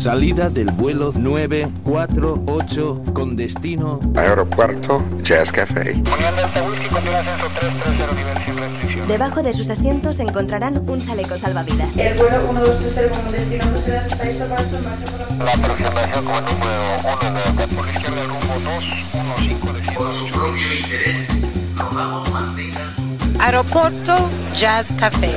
Salida del vuelo 948 con destino Aeropuerto Jazz Café. Debajo de sus asientos encontrarán un chaleco salvavidas. El vuelo 1230 como destino La aproximación como número 1 de por izquierda rumbo 215 Por su propio interés, rogamos mantengan su... Aeropuerto Jazz Café.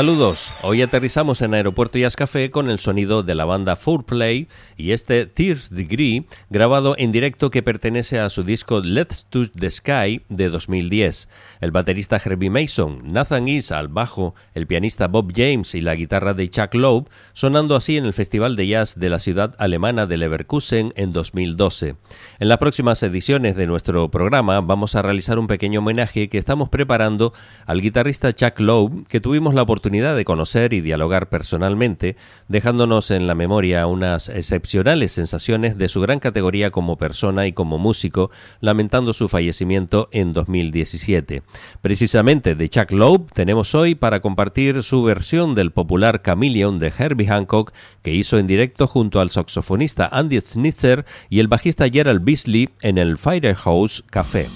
Saludos, hoy aterrizamos en Aeropuerto Jazz Café con el sonido de la banda Play y este Tears Degree grabado en directo que pertenece a su disco Let's Touch the Sky de 2010. El baterista Herbie Mason, Nathan East al bajo, el pianista Bob James y la guitarra de Chuck Loeb sonando así en el Festival de Jazz de la ciudad alemana de Leverkusen en 2012. En las próximas ediciones de nuestro programa vamos a realizar un pequeño homenaje que estamos preparando al guitarrista Chuck Loeb que tuvimos la oportunidad oportunidad de conocer y dialogar personalmente, dejándonos en la memoria unas excepcionales sensaciones de su gran categoría como persona y como músico, lamentando su fallecimiento en 2017. Precisamente de Chuck Loeb tenemos hoy para compartir su versión del popular Chameleon de Herbie Hancock que hizo en directo junto al saxofonista Andy Snitzer y el bajista Gerald Beasley en el Firehouse Café.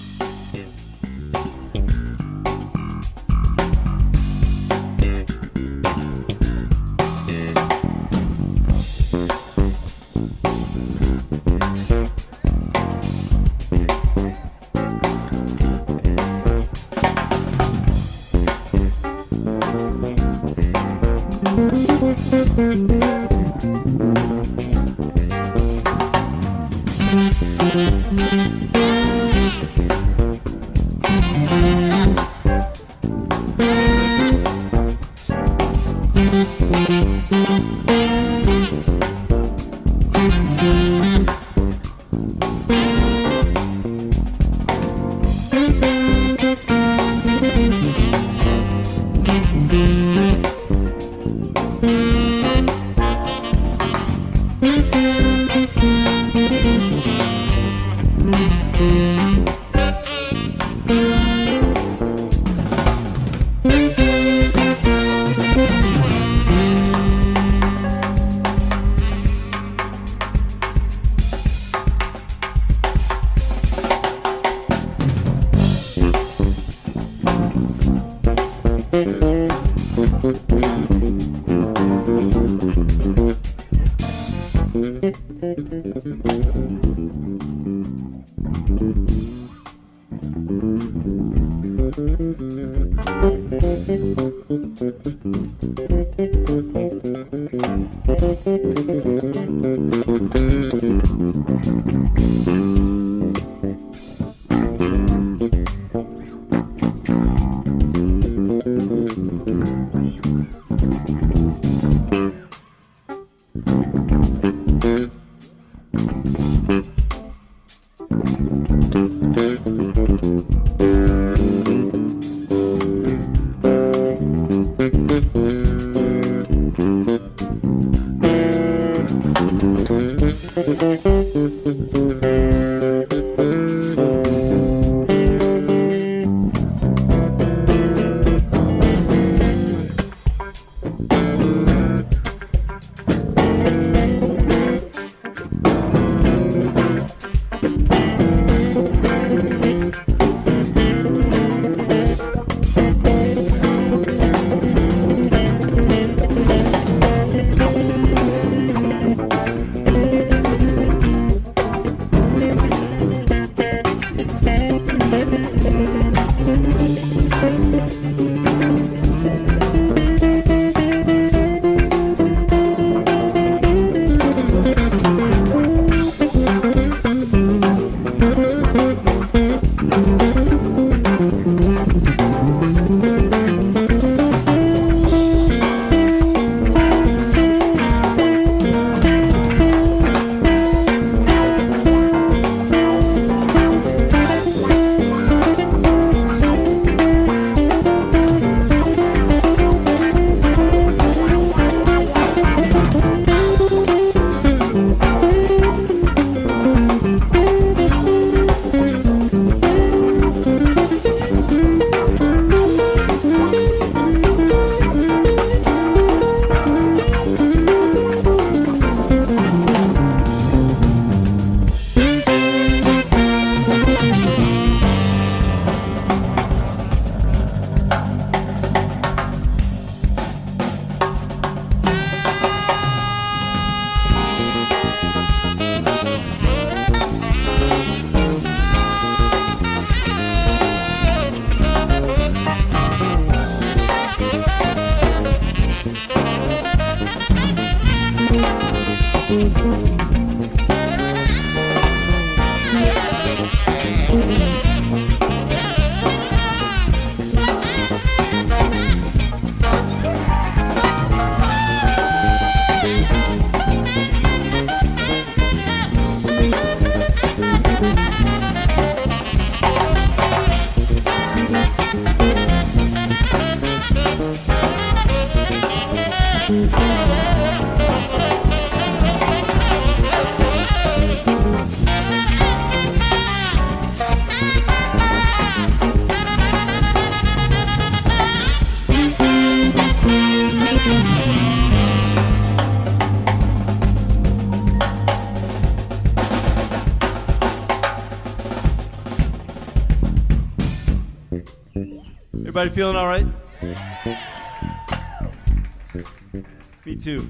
Everybody feeling all right? Me too.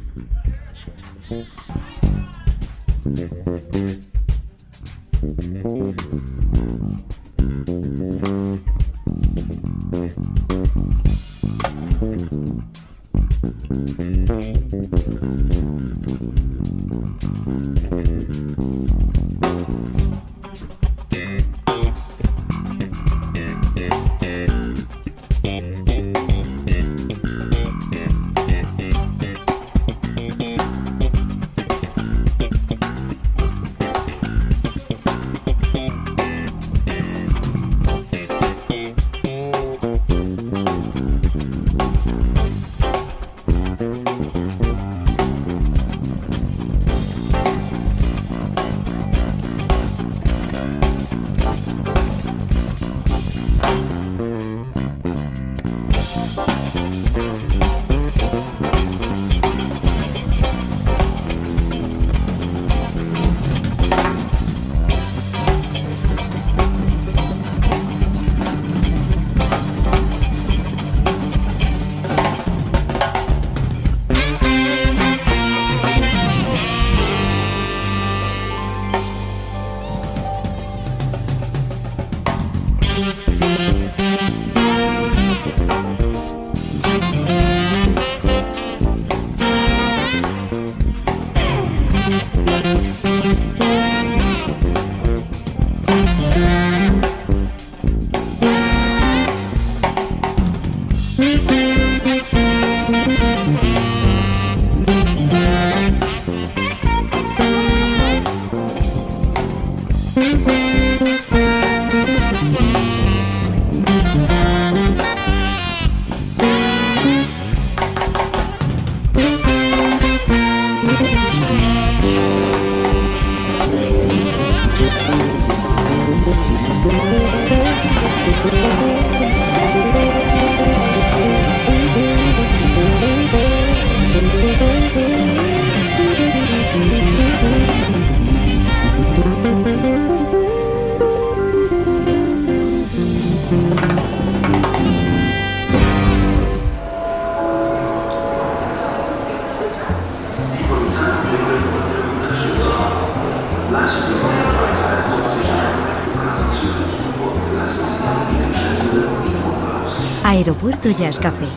Aeropuerto Jazz Café,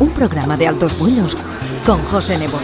un programa de altos vuelos con José Nebo.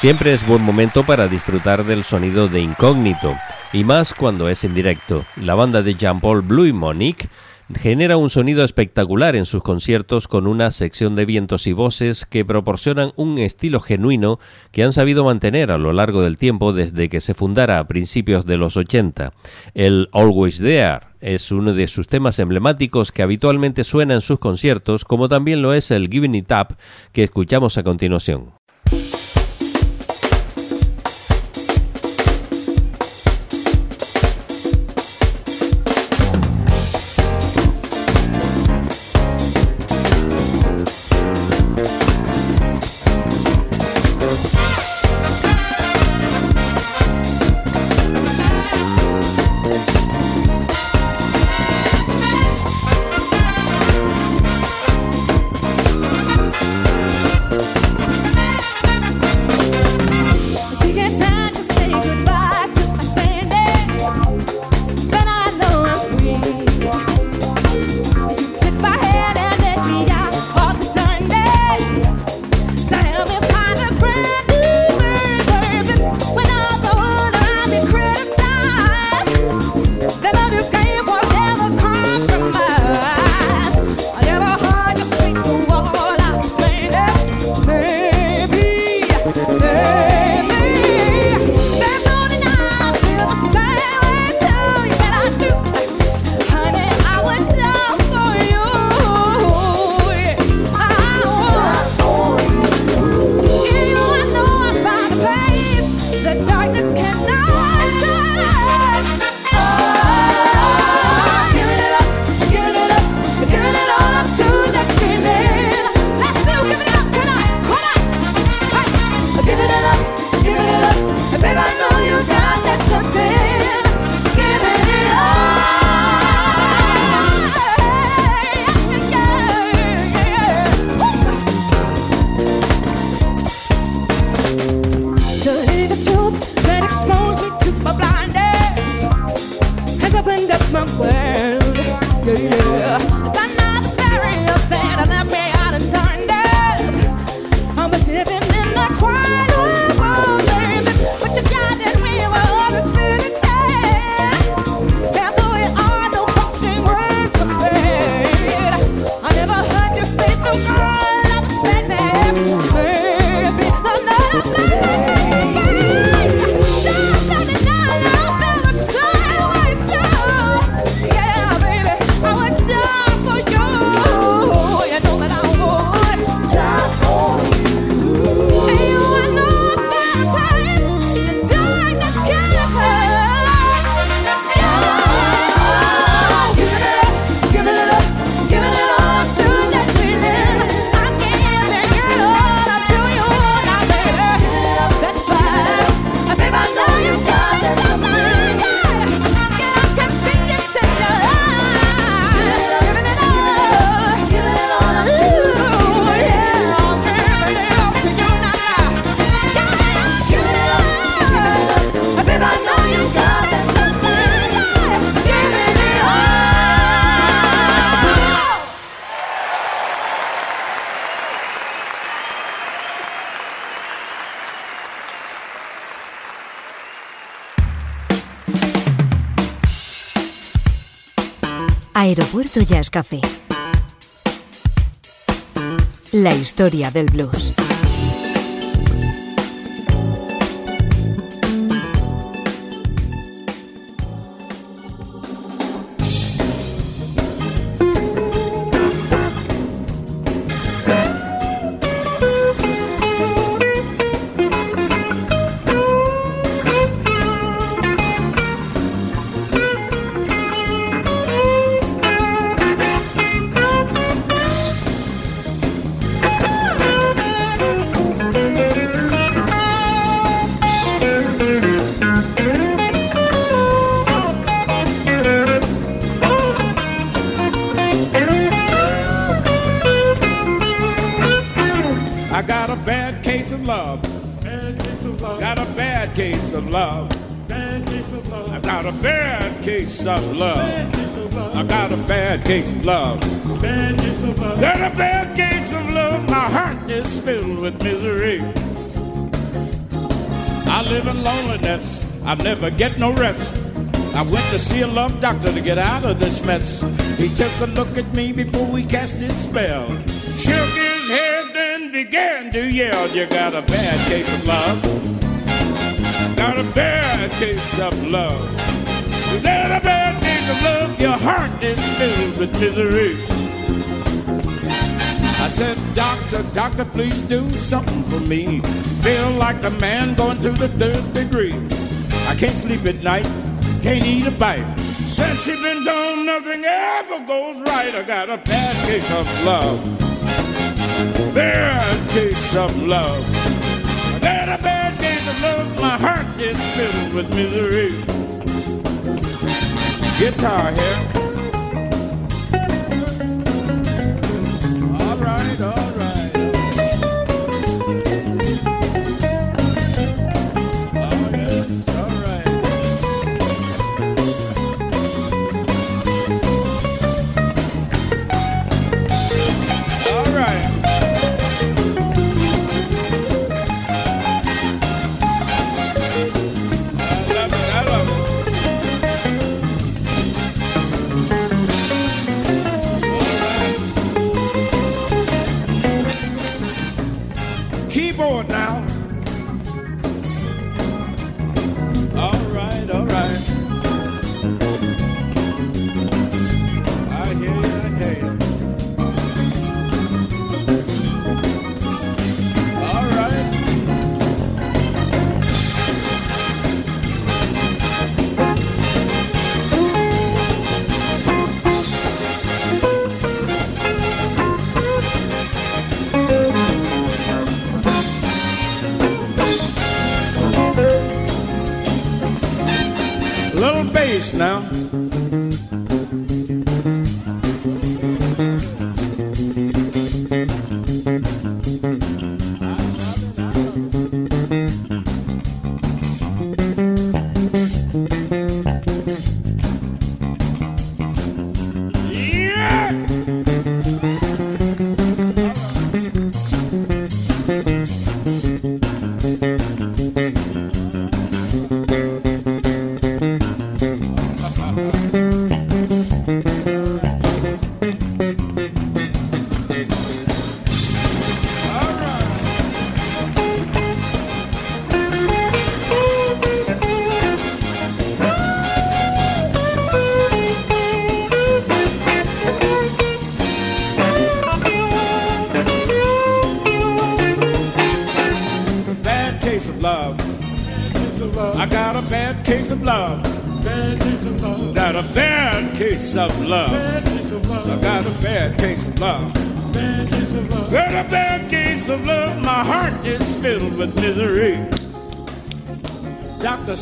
Siempre es buen momento para disfrutar del sonido de incógnito, y más cuando es en directo. La banda de Jean-Paul Blue y Monique genera un sonido espectacular en sus conciertos con una sección de vientos y voces que proporcionan un estilo genuino que han sabido mantener a lo largo del tiempo desde que se fundara a principios de los 80. El Always There es uno de sus temas emblemáticos que habitualmente suena en sus conciertos, como también lo es el Giving It Up que escuchamos a continuación. Aeropuerto Jazz Café. La historia del blues. Never get no rest. I went to see a love doctor to get out of this mess. He took a look at me before we cast his spell. Shook his head, then began to yell. You got a bad case of love. Got a bad case of love. You got a bad case of love. Your heart is filled with misery. I said, Doctor, doctor, please do something for me. Feel like a man going through the third degree. I can't sleep at night, can't eat a bite. Since she been gone, nothing ever goes right. I got a bad case of love. Bad case of love. I got a bad case of love. My heart is filled with misery. Guitar here.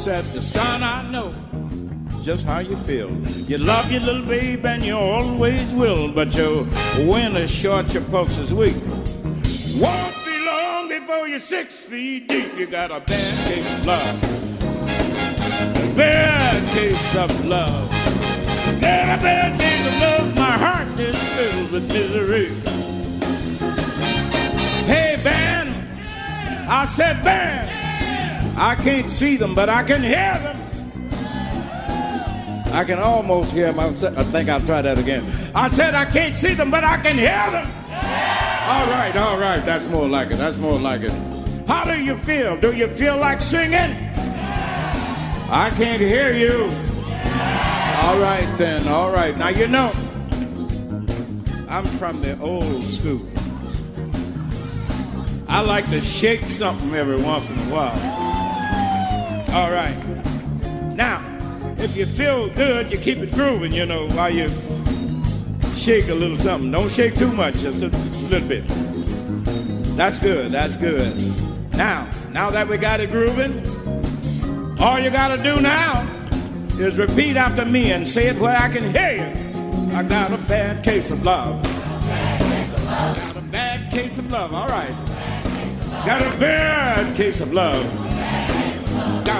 Said, the son, I know just how you feel. You love your little babe and you always will, but your wind is short, your pulse is weak. Won't be long before you're six feet deep. You got a bad case of love. A bad case of love. Got a bad case of love. My heart is filled with misery. Hey, Ben. I said, Ben. I can't see them, but I can hear them. I can almost hear them. I think I'll try that again. I said I can't see them, but I can hear them. All right, all right. That's more like it. That's more like it. How do you feel? Do you feel like singing? I can't hear you. All right, then. All right. Now, you know, I'm from the old school. I like to shake something every once in a while. All right. Now, if you feel good, you keep it grooving, you know, while you shake a little something. Don't shake too much, just a little bit. That's good, that's good. Now, now that we got it grooving, all you gotta do now is repeat after me and say it where I can hear you. I got a bad case of love. Got a bad case of love, all right. Got a bad case of love.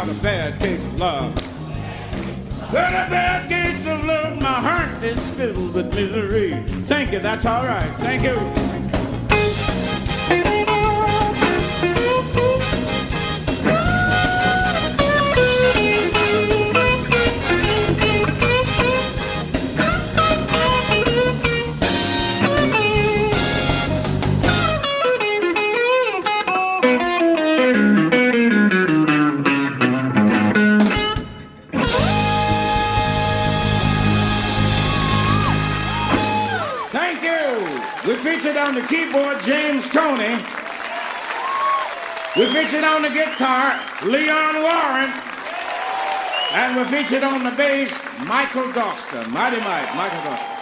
Got a bad case of love. Got a bad case of love. My heart is filled with misery. Thank you. That's all right. Thank you. We featured on the guitar Leon Warren. And we featured on the bass Michael Doster. Mighty Mike, Michael Doster.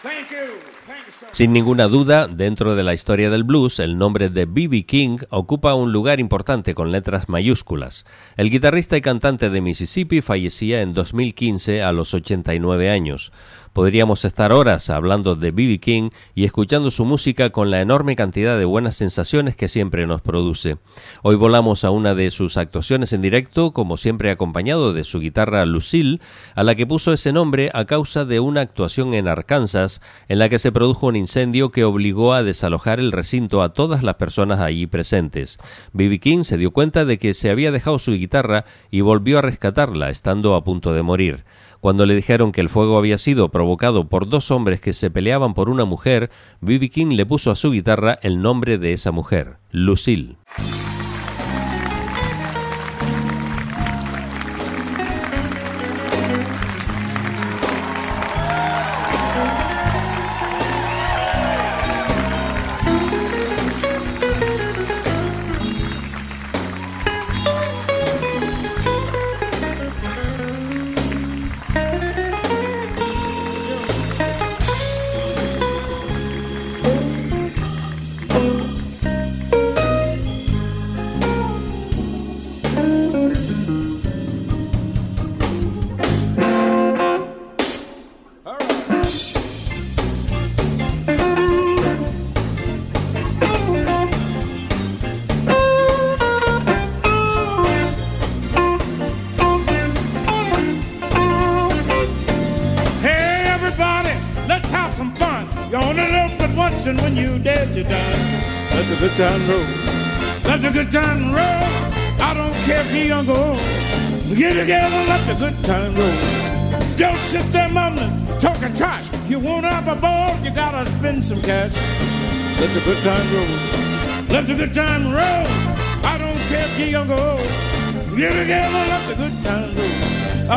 Thank you. Thank you so. Sin ninguna duda, dentro de la historia del blues, el nombre de B.B. King ocupa un lugar importante con letras mayúsculas. El guitarrista y cantante de Mississippi fallecía en 2015 a los 89 años. Podríamos estar horas hablando de B.B. King y escuchando su música con la enorme cantidad de buenas sensaciones que siempre nos produce. Hoy volamos a una de sus actuaciones en directo, como siempre acompañado de su guitarra Lucille, a la que puso ese nombre a causa de una actuación en Arkansas en la que se produjo un incendio que obligó a desalojar el recinto a todas las personas allí presentes. B.B. King se dio cuenta de que se había dejado su guitarra y volvió a rescatarla, estando a punto de morir. Cuando le dijeron que el fuego había sido provocado por dos hombres que se peleaban por una mujer, B.B. King le puso a su guitarra el nombre de esa mujer, Lucille.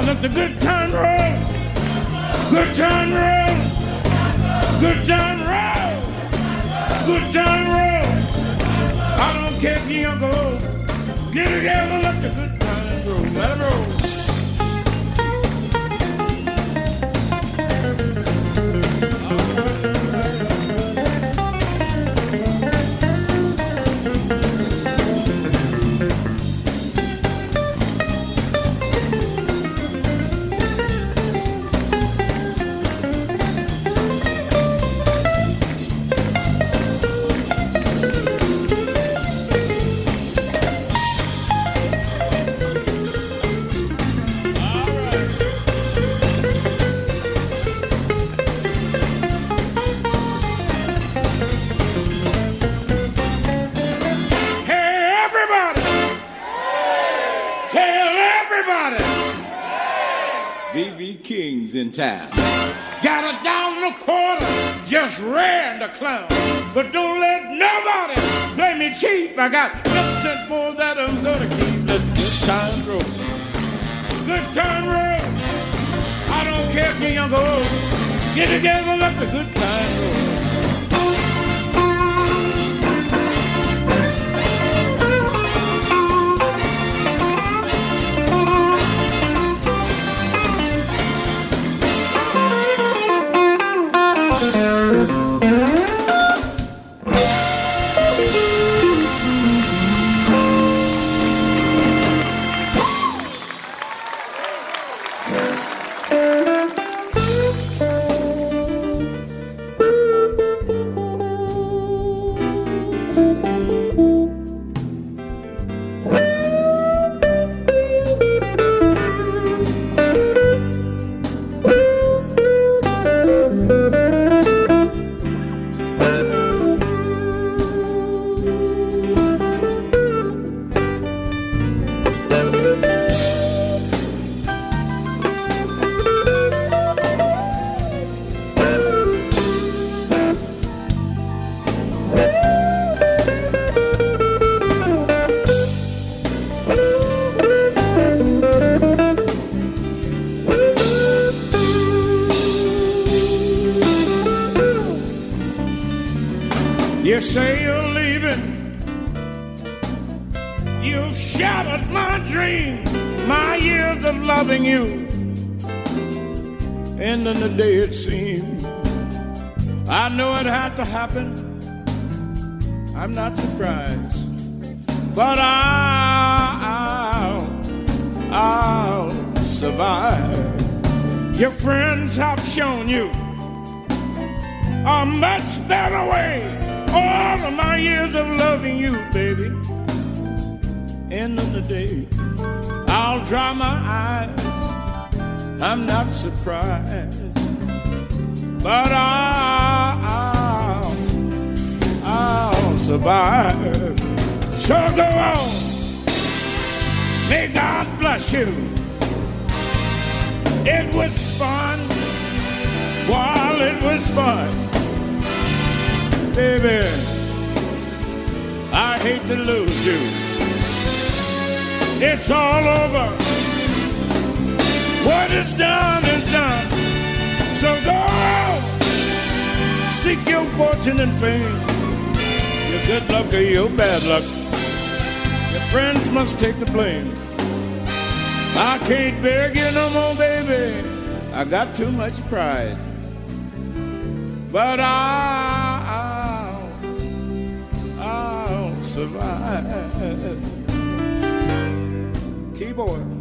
I let the good time roll. Good time roll. Good time I got nothing more that I'm gonna keep. Let the good time roll. Good time roll. I don't care if you're young or old. Get together, let the good time happen. I'm not surprised. But I'll, I'll survive. Your friends have shown you a much better way all of my years of loving you, baby. End of the day, I'll dry my eyes. I'm not surprised, but I'll, survive. So go on. May God bless you. It was fun while it was fun baby. I hate to lose you. It's all over. What is done is done. So go out, seek your fortune and fame. Good luck or your bad luck. Your friends must take the blame. I can't bear you no more, baby. I got too much pride. But I'll, I'll survive. Keyboard.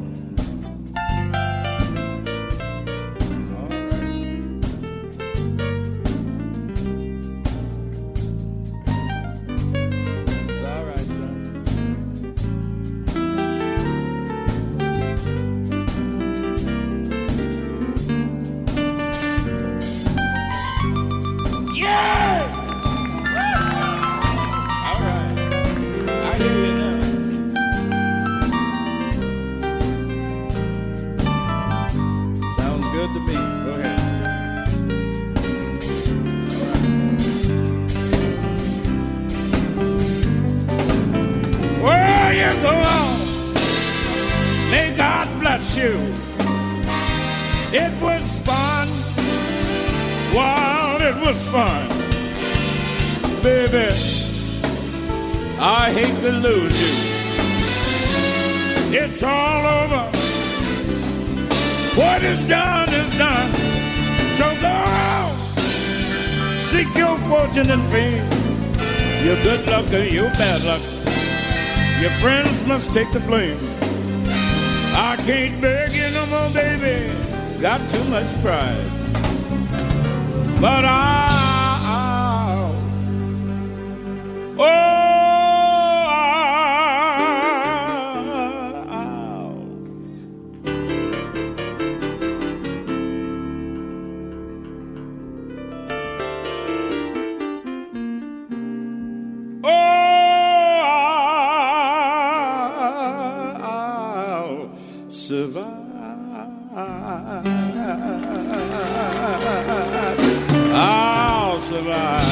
It was fun while it was fun. Baby, I hate to lose you. It's all over. What is done is done. So go out, seek your fortune and fame. Your good luck or your bad luck. Your friends must take the blame. I can't beg you no more, baby. Got too much pride. But I'll, survive. I'll survive.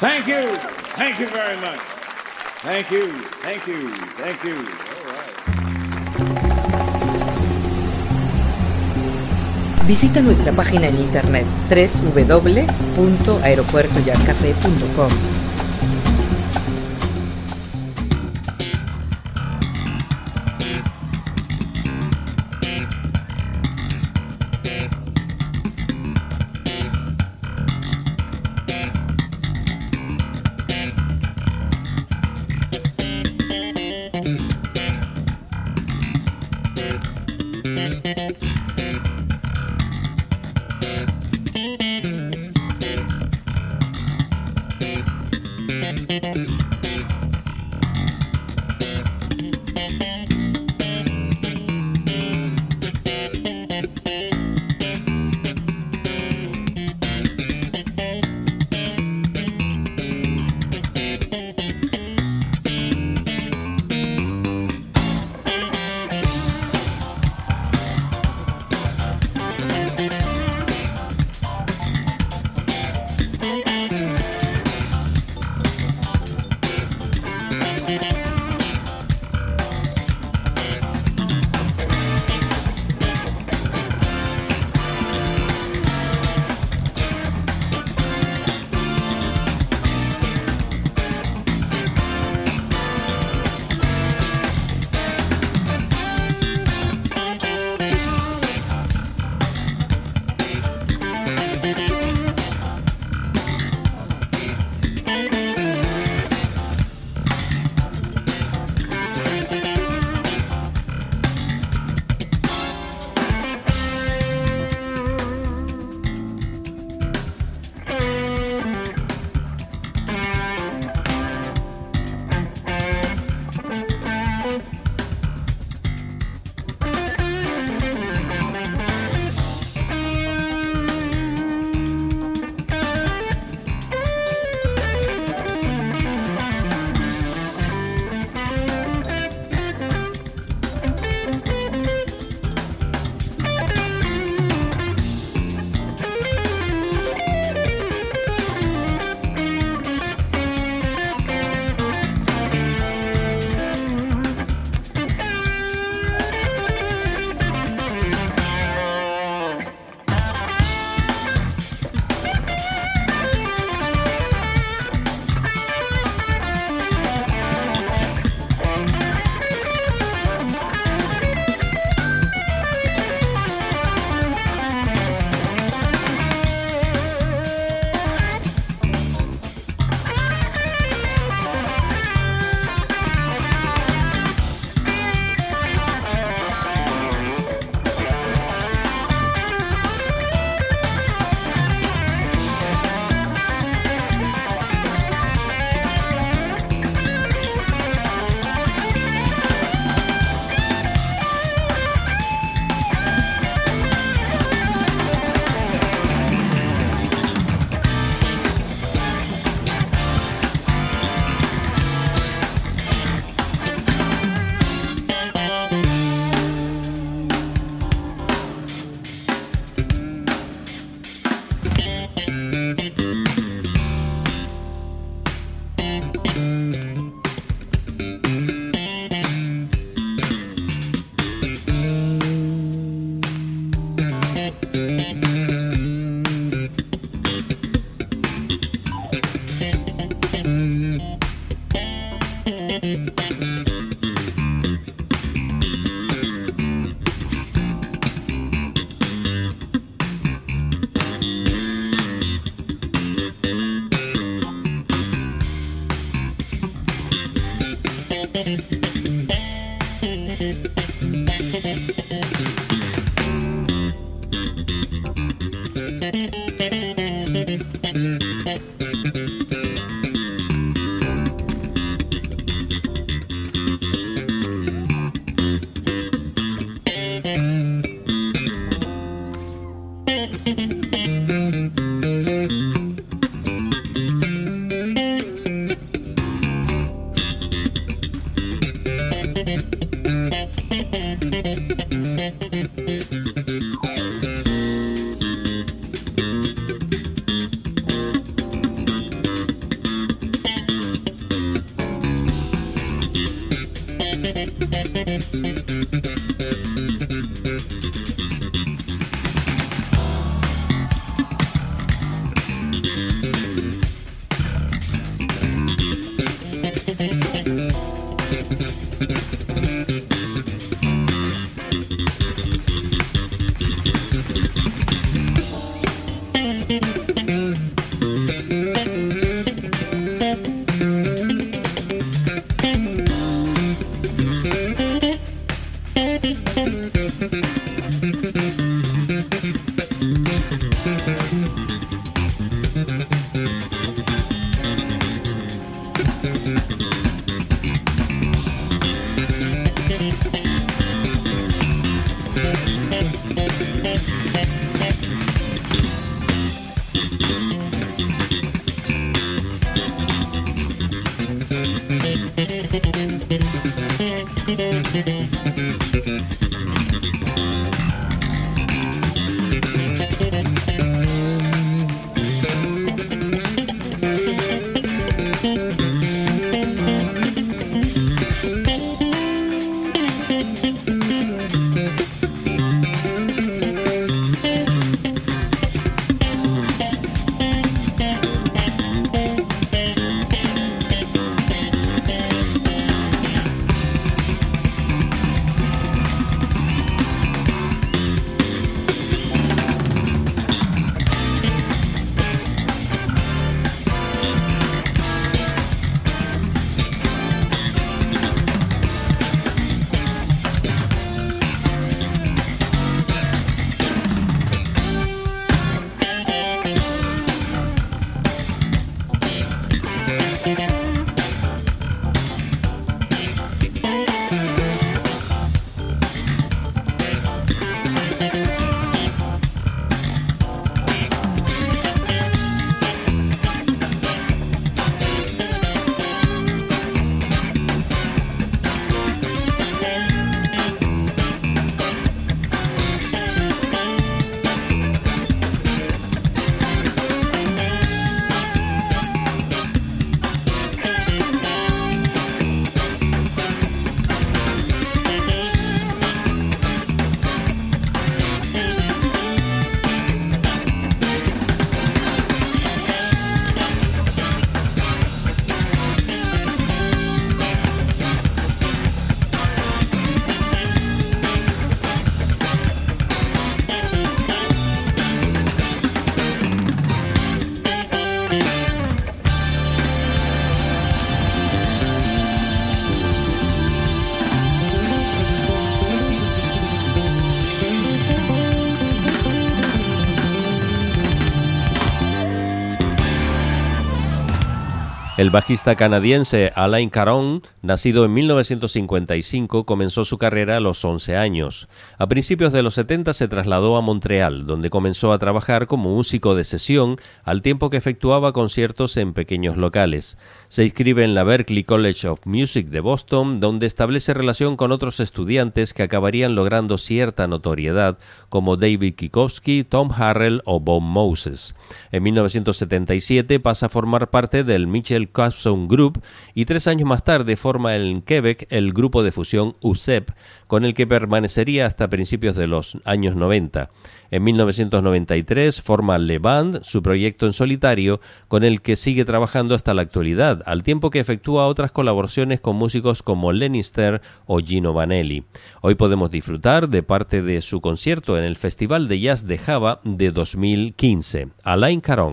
Thank you. Thank you very much. Thank you. Thank you. Thank you. Visita nuestra página en internet www.aeropuertoyascafé.com. El bajista canadiense Alain Caron, nacido en 1955, comenzó su carrera a los 11 años. A principios de los 70 se trasladó a Montreal, donde comenzó a trabajar como músico de sesión, al tiempo que efectuaba conciertos en pequeños locales. Se inscribe en la Berklee College of Music de Boston, donde establece relación con otros estudiantes que acabarían logrando cierta notoriedad, como David Kikowski, Tom Harrell o Bob Moses. En 1977 pasa a formar parte del Mitchell Carson Group y tres años más tarde forma en Quebec el grupo de fusión USEP, con el que permanecería hasta principios de los años 90. En 1993 forma Le Band, su proyecto en solitario, con el que sigue trabajando hasta la actualidad, al tiempo que efectúa otras colaboraciones con músicos como Lenister o Gino Vanelli. Hoy podemos disfrutar de parte de su concierto en el Festival de Jazz de Java de 2015. Alain Caron.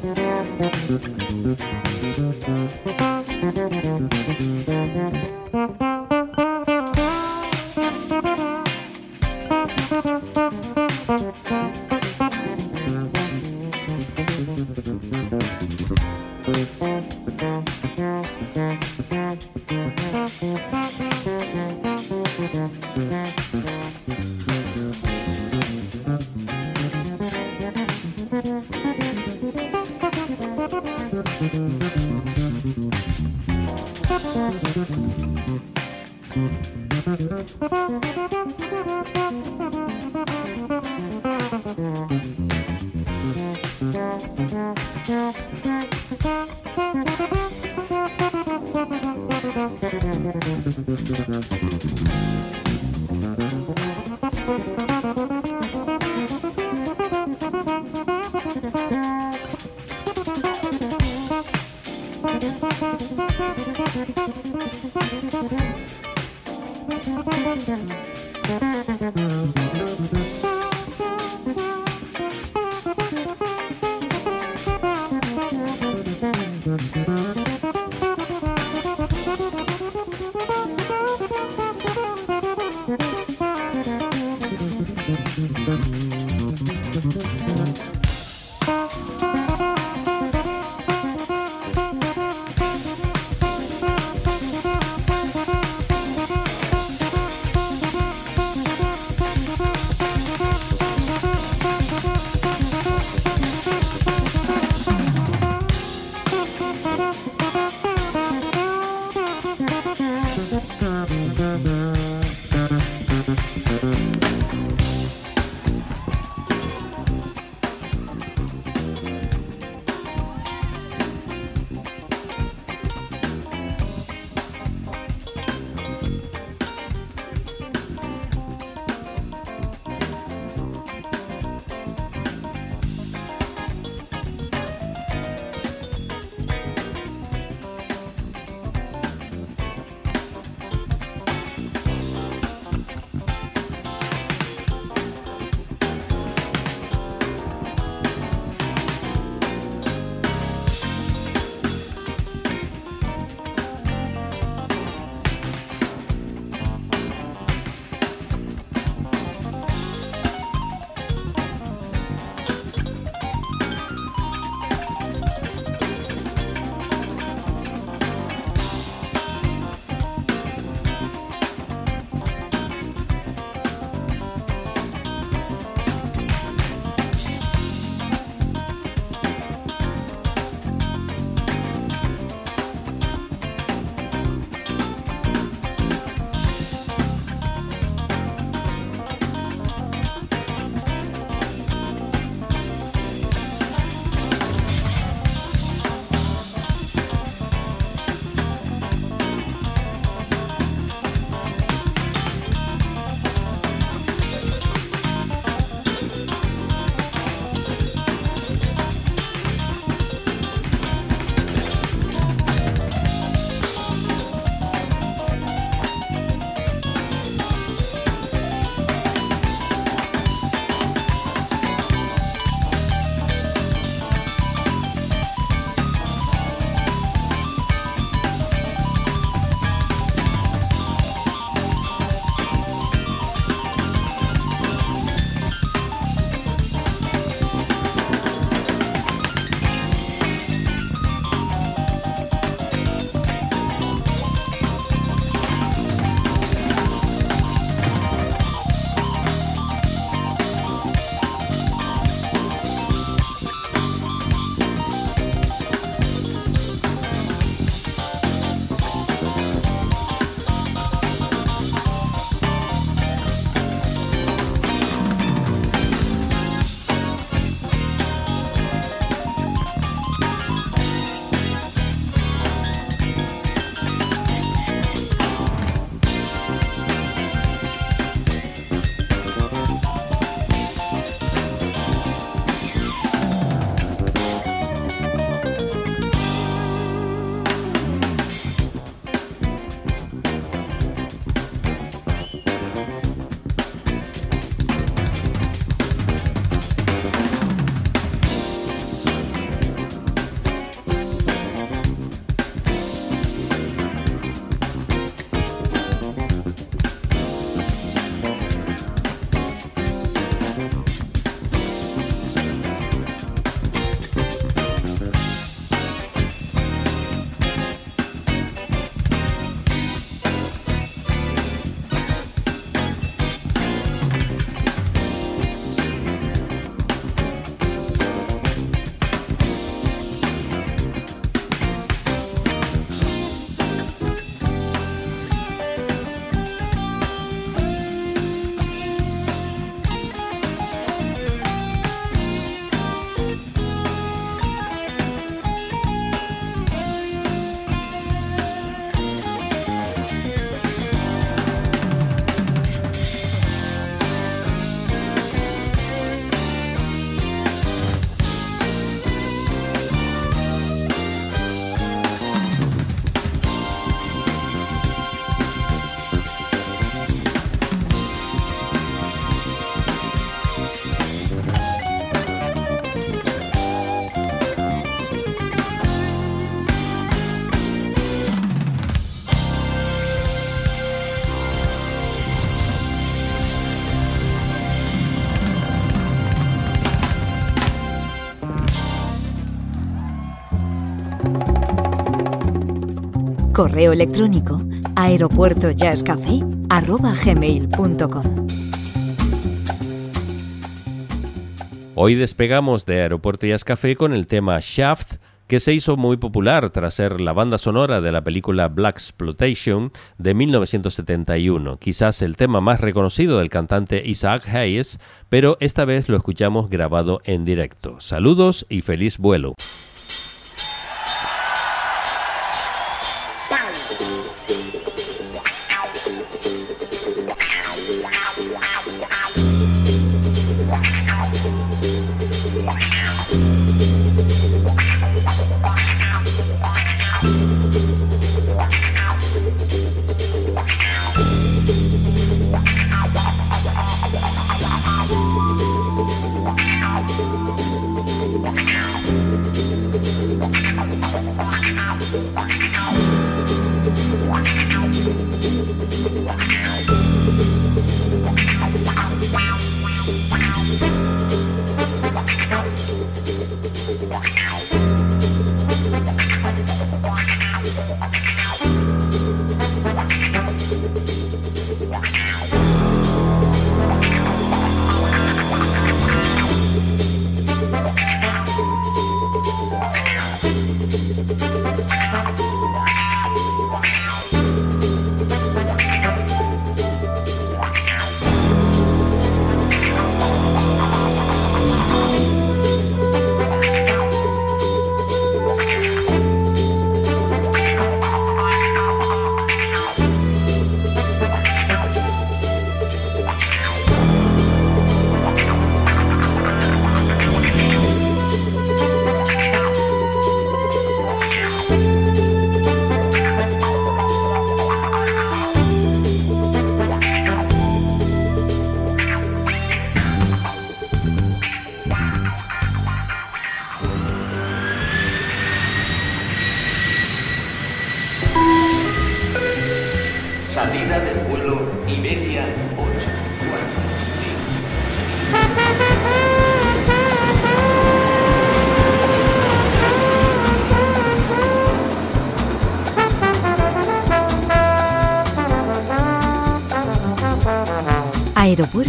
Thank you. Correo electrónico aeropuertojazzcafé.gmail.com Hoy despegamos de Aeropuerto Jazz Café con el tema Shaft, que se hizo muy popular tras ser la banda sonora de la película Black Exploitation de 1971, quizás el tema más reconocido del cantante Isaac Hayes, pero esta vez lo escuchamos grabado en directo. Saludos y feliz vuelo.